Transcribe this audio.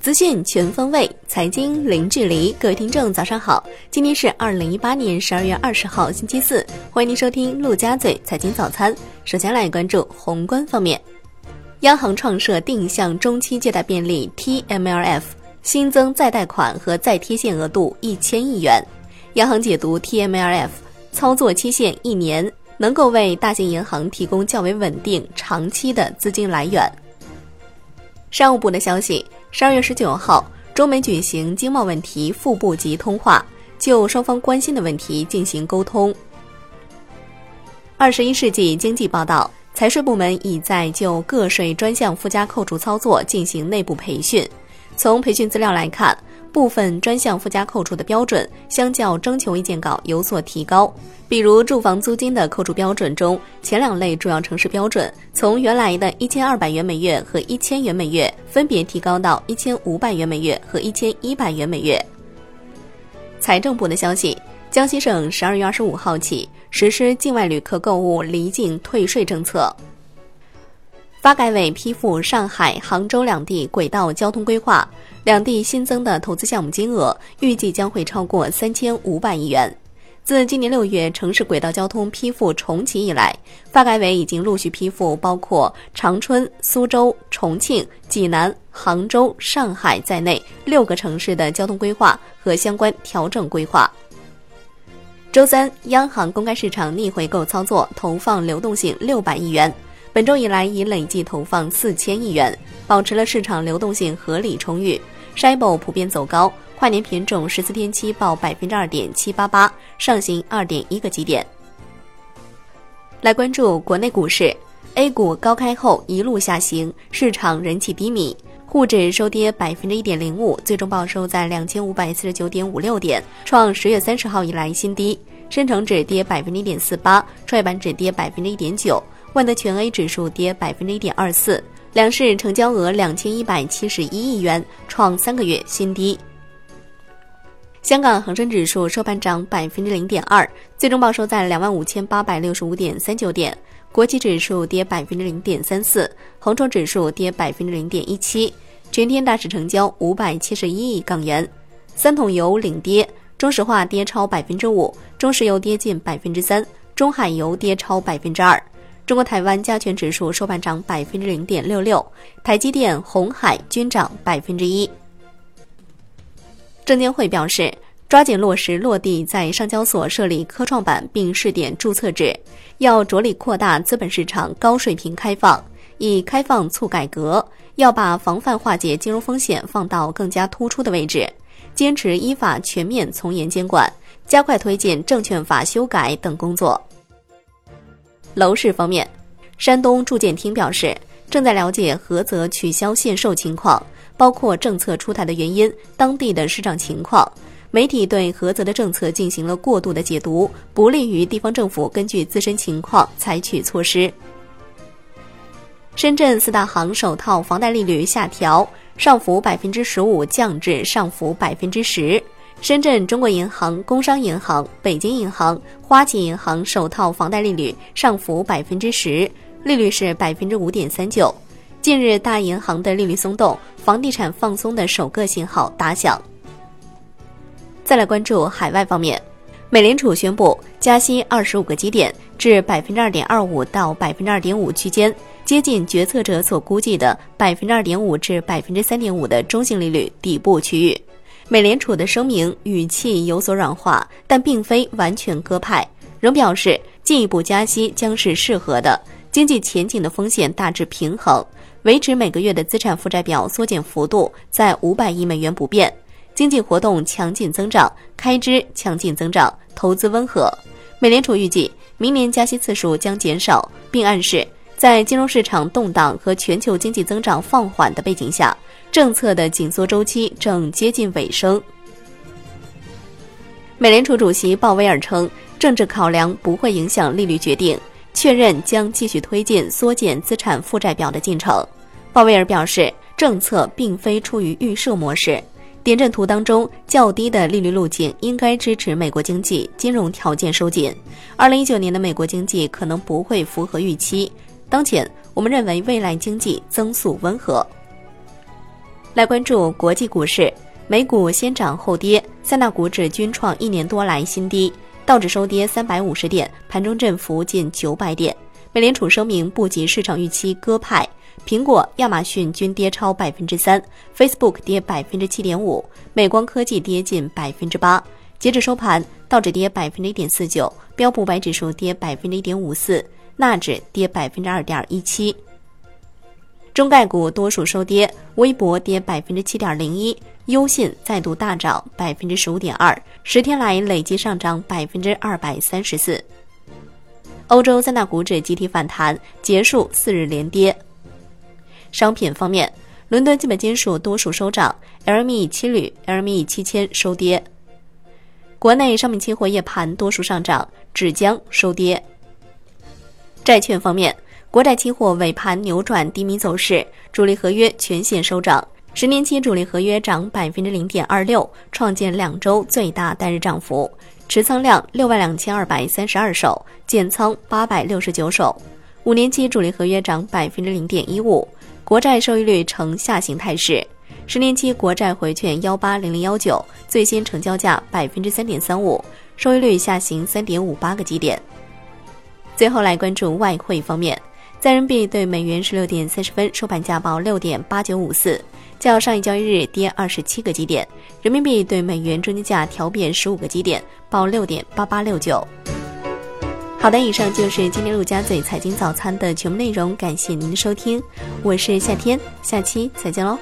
资讯全方位，财经零距离。各位听众，早上好！今天是二零一八年十二月二十号，星期四。欢迎您收听陆家嘴财经早餐。首先来关注宏观方面，央行创设定向中期借贷便利 （TMLF），新增再贷款和再贴现额度一千亿元。央行解读 TMLF，操作期限一年，能够为大型银行提供较为稳定、长期的资金来源。商务部的消息。十二月十九号，中美举行经贸问题副部级通话，就双方关心的问题进行沟通。二十一世纪经济报道，财税部门已在就个税专项附加扣除操作进行内部培训。从培训资料来看。部分专项附加扣除的标准相较征求意见稿有所提高，比如住房租金的扣除标准中，前两类主要城市标准从原来的一千二百元每月和一千元每月分别提高到一千五百元每月和一千一百元每月。财政部的消息，江西省十二月二十五号起实施境外旅客购物离境退税政策。发改委批复上海、杭州两地轨道交通规划，两地新增的投资项目金额预计将会超过三千五百亿元。自今年六月城市轨道交通批复重启以来，发改委已经陆续批复包括长春、苏州、重庆、济南、杭州、上海在内六个城市的交通规划和相关调整规划。周三，央行公开市场逆回购操作投放流动性六百亿元。本周以来已累计投放四千亿元，保持了市场流动性合理充裕。SHIBO 普遍走高，跨年品种十四天期报百分之二点七八八，上行二点一个基点。来关注国内股市，A 股高开后一路下行，市场人气低迷，沪指收跌百分之一点零五，最终报收在两千五百四十九点五六点，创十月三十号以来新低。深成指跌百分之一点四八，创业板指跌百分之一点九。万德全 A 指数跌百分之一点二四，两市成交额两千一百七十一亿元，创三个月新低。香港恒生指数收盘涨百分之零点二，最终报收在两万五千八百六十五点三九点。国企指数跌百分之零点三四，恒生指数跌百分之零点一七。全天大市成交五百七十一亿港元。三桶油领跌，中石化跌超百分之五，中石油跌近百分之三，中海油跌超百分之二。中国台湾加权指数收盘涨百分之零点六六，台积电、红海均涨百分之一。证监会表示，抓紧落实落地在上交所设立科创板并试点注册制，要着力扩大资本市场高水平开放，以开放促改革，要把防范化解金融风险放到更加突出的位置，坚持依法全面从严监管，加快推进证券法修改等工作。楼市方面，山东住建厅表示，正在了解菏泽取消限售情况，包括政策出台的原因、当地的市场情况。媒体对菏泽的政策进行了过度的解读，不利于地方政府根据自身情况采取措施。深圳四大行首套房贷利率下调，上浮百分之十五降至上浮百分之十。深圳中国银行、工商银行、北京银行、花旗银行首套房贷利率上浮百分之十，利率是百分之五点三九。近日，大银行的利率松动，房地产放松的首个信号打响。再来关注海外方面，美联储宣布加息二十五个基点至百分之二点二五到百分之二点五区间，接近决策者所估计的百分之二点五至百分之三点五的中性利率底部区域。美联储的声明语气有所软化，但并非完全鸽派，仍表示进一步加息将是适合的。经济前景的风险大致平衡，维持每个月的资产负债表缩减幅度在五百亿美元不变。经济活动强劲增长，开支强劲增长，投资温和。美联储预计明年加息次数将减少，并暗示在金融市场动荡和全球经济增长放缓的背景下。政策的紧缩周期正接近尾声。美联储主席鲍威尔称，政治考量不会影响利率决定，确认将继续推进缩减资产负债表的进程。鲍威尔表示，政策并非出于预设模式。点阵图当中，较低的利率路径应该支持美国经济金融条件收紧。二零一九年的美国经济可能不会符合预期。当前。我们认为未来经济增速温和。来关注国际股市，美股先涨后跌，三大股指均创一年多来新低，道指收跌三百五十点，盘中振幅近九百点。美联储声明不及市场预期鸽派，苹果、亚马逊均跌超百分之三，Facebook 跌百分之七点五，美光科技跌近百分之八。截至收盘，道指跌百分之一点四九，标普白指数跌百分之一点五四，纳指跌百分之二点一七。中概股多数收跌，微博跌百分之七点零一，优信再度大涨百分之十五点二，十天来累计上涨百分之二百三十四。欧洲三大股指集体反弹，结束四日连跌。商品方面，伦敦基本金属多数收涨，LME 七铝、LME 七千收跌。国内商品期货夜盘多数上涨，纸浆收跌。债券方面，国债期货尾盘扭转低迷走势，主力合约全线收涨，十年期主力合约涨百分之零点二六，创建两周最大单日涨幅，持仓量六万两千二百三十二手，减仓八百六十九手。五年期主力合约涨百分之零点一五，国债收益率呈下行态势。十年期国债回券幺八零零幺九最新成交价百分之三点三五，收益率下行三点五八个基点。最后来关注外汇方面，在人民币对美元十六点三十分收盘价报六点八九五四，较上一交易日跌二十七个基点。人民币对美元中间价调贬十五个基点，报六点八八六九。好的，以上就是今天陆家嘴财经早餐的全部内容，感谢您的收听，我是夏天，下期再见喽。